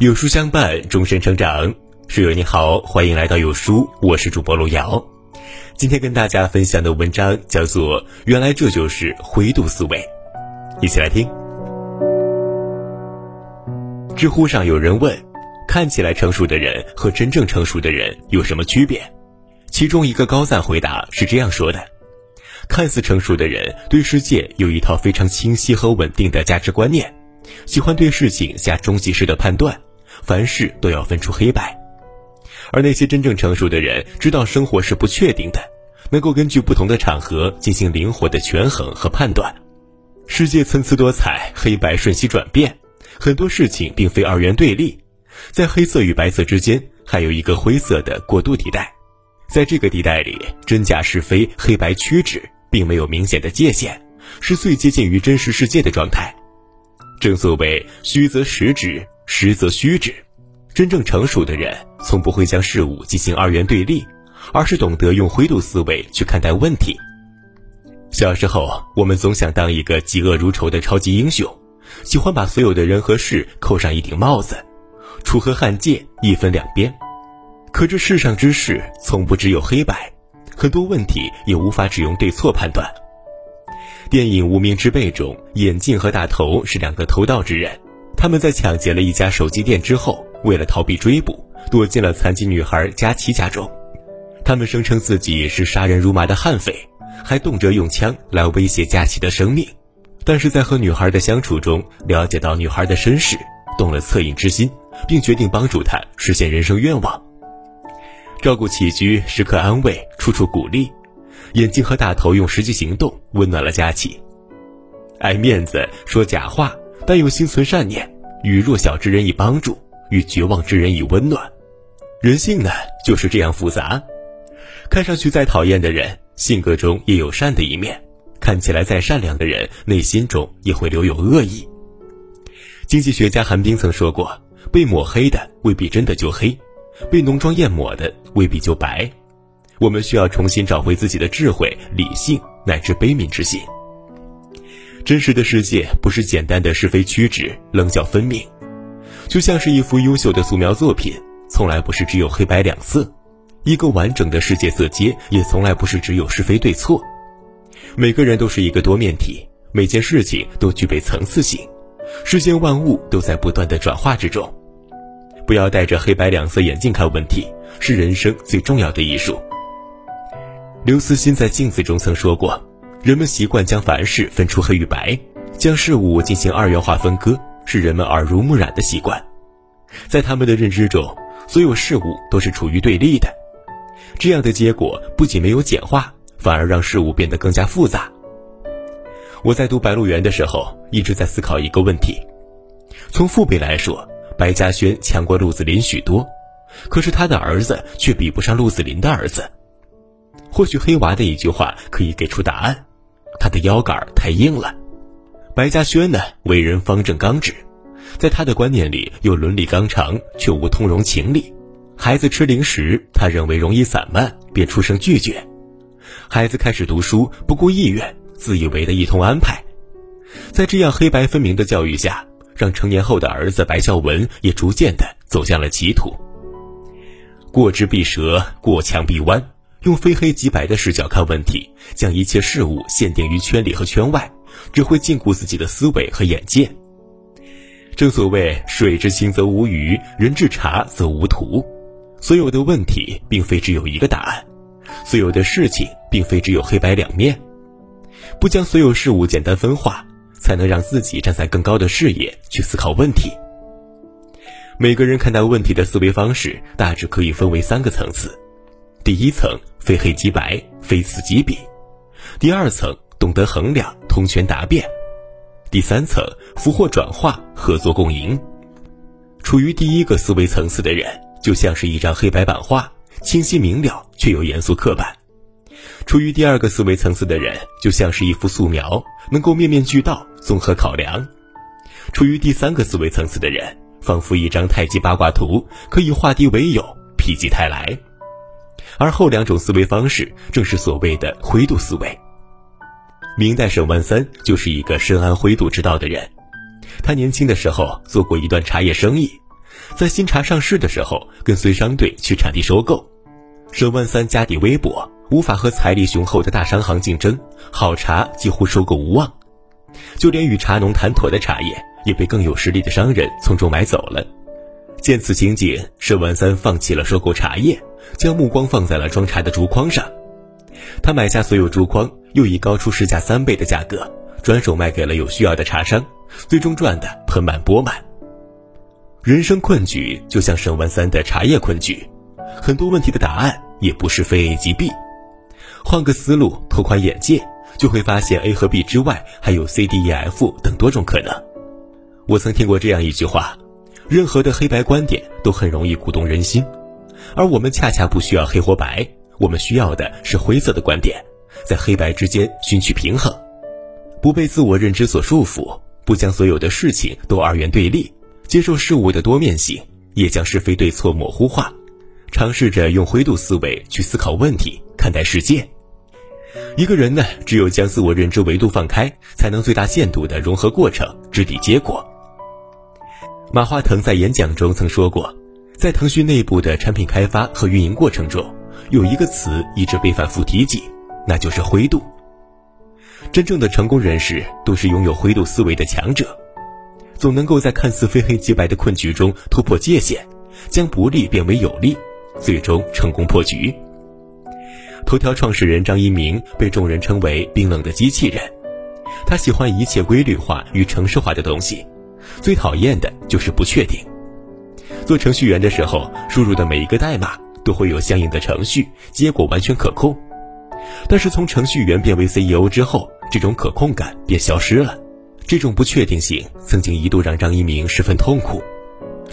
有书相伴，终身成长。书友你好，欢迎来到有书，我是主播路遥。今天跟大家分享的文章叫做《原来这就是灰度思维》，一起来听。知乎上有人问：看起来成熟的人和真正成熟的人有什么区别？其中一个高赞回答是这样说的：看似成熟的人，对世界有一套非常清晰和稳定的价值观念，喜欢对事情下终极式的判断。凡事都要分出黑白，而那些真正成熟的人知道生活是不确定的，能够根据不同的场合进行灵活的权衡和判断。世界参差多彩，黑白瞬息转变，很多事情并非二元对立，在黑色与白色之间还有一个灰色的过渡地带，在这个地带里，真假是非、黑白曲直并没有明显的界限，是最接近于真实世界的状态。正所谓虚则实之。实则虚之，真正成熟的人从不会将事物进行二元对立，而是懂得用灰度思维去看待问题。小时候，我们总想当一个嫉恶如仇的超级英雄，喜欢把所有的人和事扣上一顶帽子，楚河汉界一分两边。可这世上之事从不只有黑白，很多问题也无法只用对错判断。电影《无名之辈》中，眼镜和大头是两个偷盗之人。他们在抢劫了一家手机店之后，为了逃避追捕，躲进了残疾女孩佳琪家中。他们声称自己是杀人如麻的悍匪，还动辄用枪来威胁佳琪的生命。但是在和女孩的相处中，了解到女孩的身世，动了恻隐之心，并决定帮助她实现人生愿望。照顾起居，时刻安慰，处处鼓励。眼镜和大头用实际行动温暖了佳琪。爱面子，说假话。但又心存善念，与弱小之人以帮助，与绝望之人以温暖。人性呢，就是这样复杂。看上去再讨厌的人，性格中也有善的一面；看起来再善良的人，内心中也会留有恶意。经济学家韩冰曾说过：“被抹黑的未必真的就黑，被浓妆艳抹的未必就白。”我们需要重新找回自己的智慧、理性乃至悲悯之心。真实的世界不是简单的是非曲直、棱角分明，就像是一幅优秀的素描作品，从来不是只有黑白两色。一个完整的世界色阶也从来不是只有是非对错。每个人都是一个多面体，每件事情都具备层次性，世间万物都在不断的转化之中。不要戴着黑白两色眼镜看问题，是人生最重要的艺术。刘慈欣在镜子中曾说过。人们习惯将凡事分出黑与白，将事物进行二元化分割，是人们耳濡目染的习惯。在他们的认知中，所有事物都是处于对立的。这样的结果不仅没有简化，反而让事物变得更加复杂。我在读《白鹿原》的时候，一直在思考一个问题：从父辈来说，白嘉轩强过鹿子霖许多，可是他的儿子却比不上鹿子霖的儿子。或许黑娃的一句话可以给出答案。的腰杆太硬了，白嘉轩呢，为人方正刚直，在他的观念里有伦理纲常，却无通融情理。孩子吃零食，他认为容易散漫，便出声拒绝。孩子开始读书，不顾意愿，自以为的一通安排。在这样黑白分明的教育下，让成年后的儿子白孝文也逐渐的走向了歧途。过之必折，过墙必弯。用非黑即白的视角看问题，将一切事物限定于圈里和圈外，只会禁锢自己的思维和眼界。正所谓“水至清则无鱼，人至察则无徒”。所有的问题并非只有一个答案，所有的事情并非只有黑白两面。不将所有事物简单分化，才能让自己站在更高的视野去思考问题。每个人看待问题的思维方式大致可以分为三个层次。第一层非黑即白，非此即彼；第二层懂得衡量，通权达变；第三层俘获转化，合作共赢。处于第一个思维层次的人，就像是一张黑白版画，清晰明了却又严肃刻板；处于第二个思维层次的人，就像是一幅素描，能够面面俱到，综合考量；处于第三个思维层次的人，仿佛一张太极八卦图，可以化敌为友，否极泰来。而后两种思维方式，正是所谓的灰度思维。明代沈万三就是一个深谙灰度之道的人。他年轻的时候做过一段茶叶生意，在新茶上市的时候，跟随商队去产地收购。沈万三家底微薄，无法和财力雄厚的大商行竞争，好茶几乎收购无望。就连与茶农谈妥的茶叶，也被更有实力的商人从中买走了。见此情景，沈万三放弃了收购茶叶，将目光放在了装茶的竹筐上。他买下所有竹筐，又以高出市价三倍的价格，转手卖给了有需要的茶商，最终赚得盆满钵满。人生困局就像沈万三的茶叶困局，很多问题的答案也不是非 A 即 B，换个思路，拓宽眼界，就会发现 A 和 B 之外还有 C、D、E、F 等多种可能。我曾听过这样一句话：任何的黑白观点都很容易鼓动人心，而我们恰恰不需要黑或白。我们需要的是灰色的观点，在黑白之间寻取平衡，不被自我认知所束缚，不将所有的事情都二元对立，接受事物的多面性，也将是非对错模糊化，尝试着用灰度思维去思考问题、看待世界。一个人呢，只有将自我认知维度放开，才能最大限度的融合过程，直抵结果。马化腾在演讲中曾说过，在腾讯内部的产品开发和运营过程中。有一个词一直被反复提及，那就是灰度。真正的成功人士都是拥有灰度思维的强者，总能够在看似非黑即白的困局中突破界限，将不利变为有利，最终成功破局。头条创始人张一鸣被众人称为冰冷的机器人，他喜欢一切规律化与程式化的东西，最讨厌的就是不确定。做程序员的时候，输入的每一个代码。都会有相应的程序，结果完全可控。但是从程序员变为 CEO 之后，这种可控感便消失了。这种不确定性曾经一度让张一鸣十分痛苦，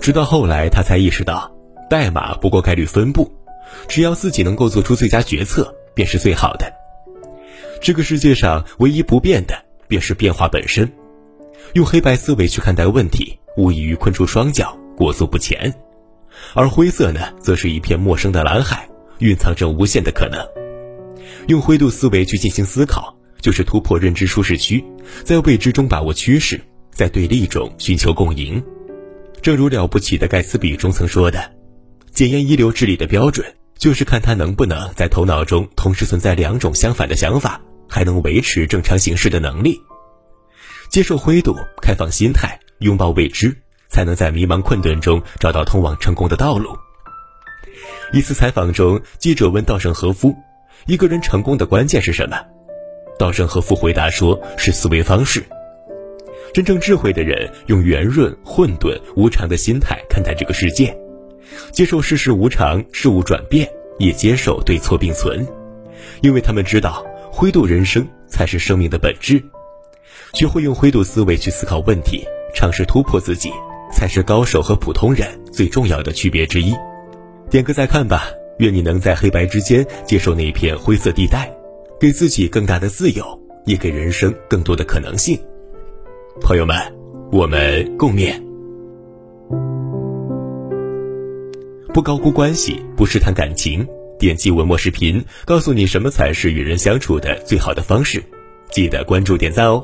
直到后来他才意识到，代码不过概率分布，只要自己能够做出最佳决策，便是最好的。这个世界上唯一不变的，便是变化本身。用黑白思维去看待问题，无异于困住双脚，裹足不前。而灰色呢，则是一片陌生的蓝海，蕴藏着无限的可能。用灰度思维去进行思考，就是突破认知舒适区，在未知中把握趋势，在对立中寻求共赢。正如了不起的盖茨比中曾说的：“检验一流智力的标准，就是看他能不能在头脑中同时存在两种相反的想法，还能维持正常行事的能力。”接受灰度，开放心态，拥抱未知。才能在迷茫困顿中找到通往成功的道路。一次采访中，记者问稻盛和夫：“一个人成功的关键是什么？”稻盛和夫回答说：“是思维方式。真正智慧的人用圆润、混沌、无常的心态看待这个世界，接受世事无常、事物转变，也接受对错并存，因为他们知道灰度人生才是生命的本质。学会用灰度思维去思考问题，尝试突破自己。”才是高手和普通人最重要的区别之一。点个再看吧，愿你能在黑白之间接受那片灰色地带，给自己更大的自由，也给人生更多的可能性。朋友们，我们共勉。不高估关系，不试探感情，点击文末视频，告诉你什么才是与人相处的最好的方式。记得关注点赞哦。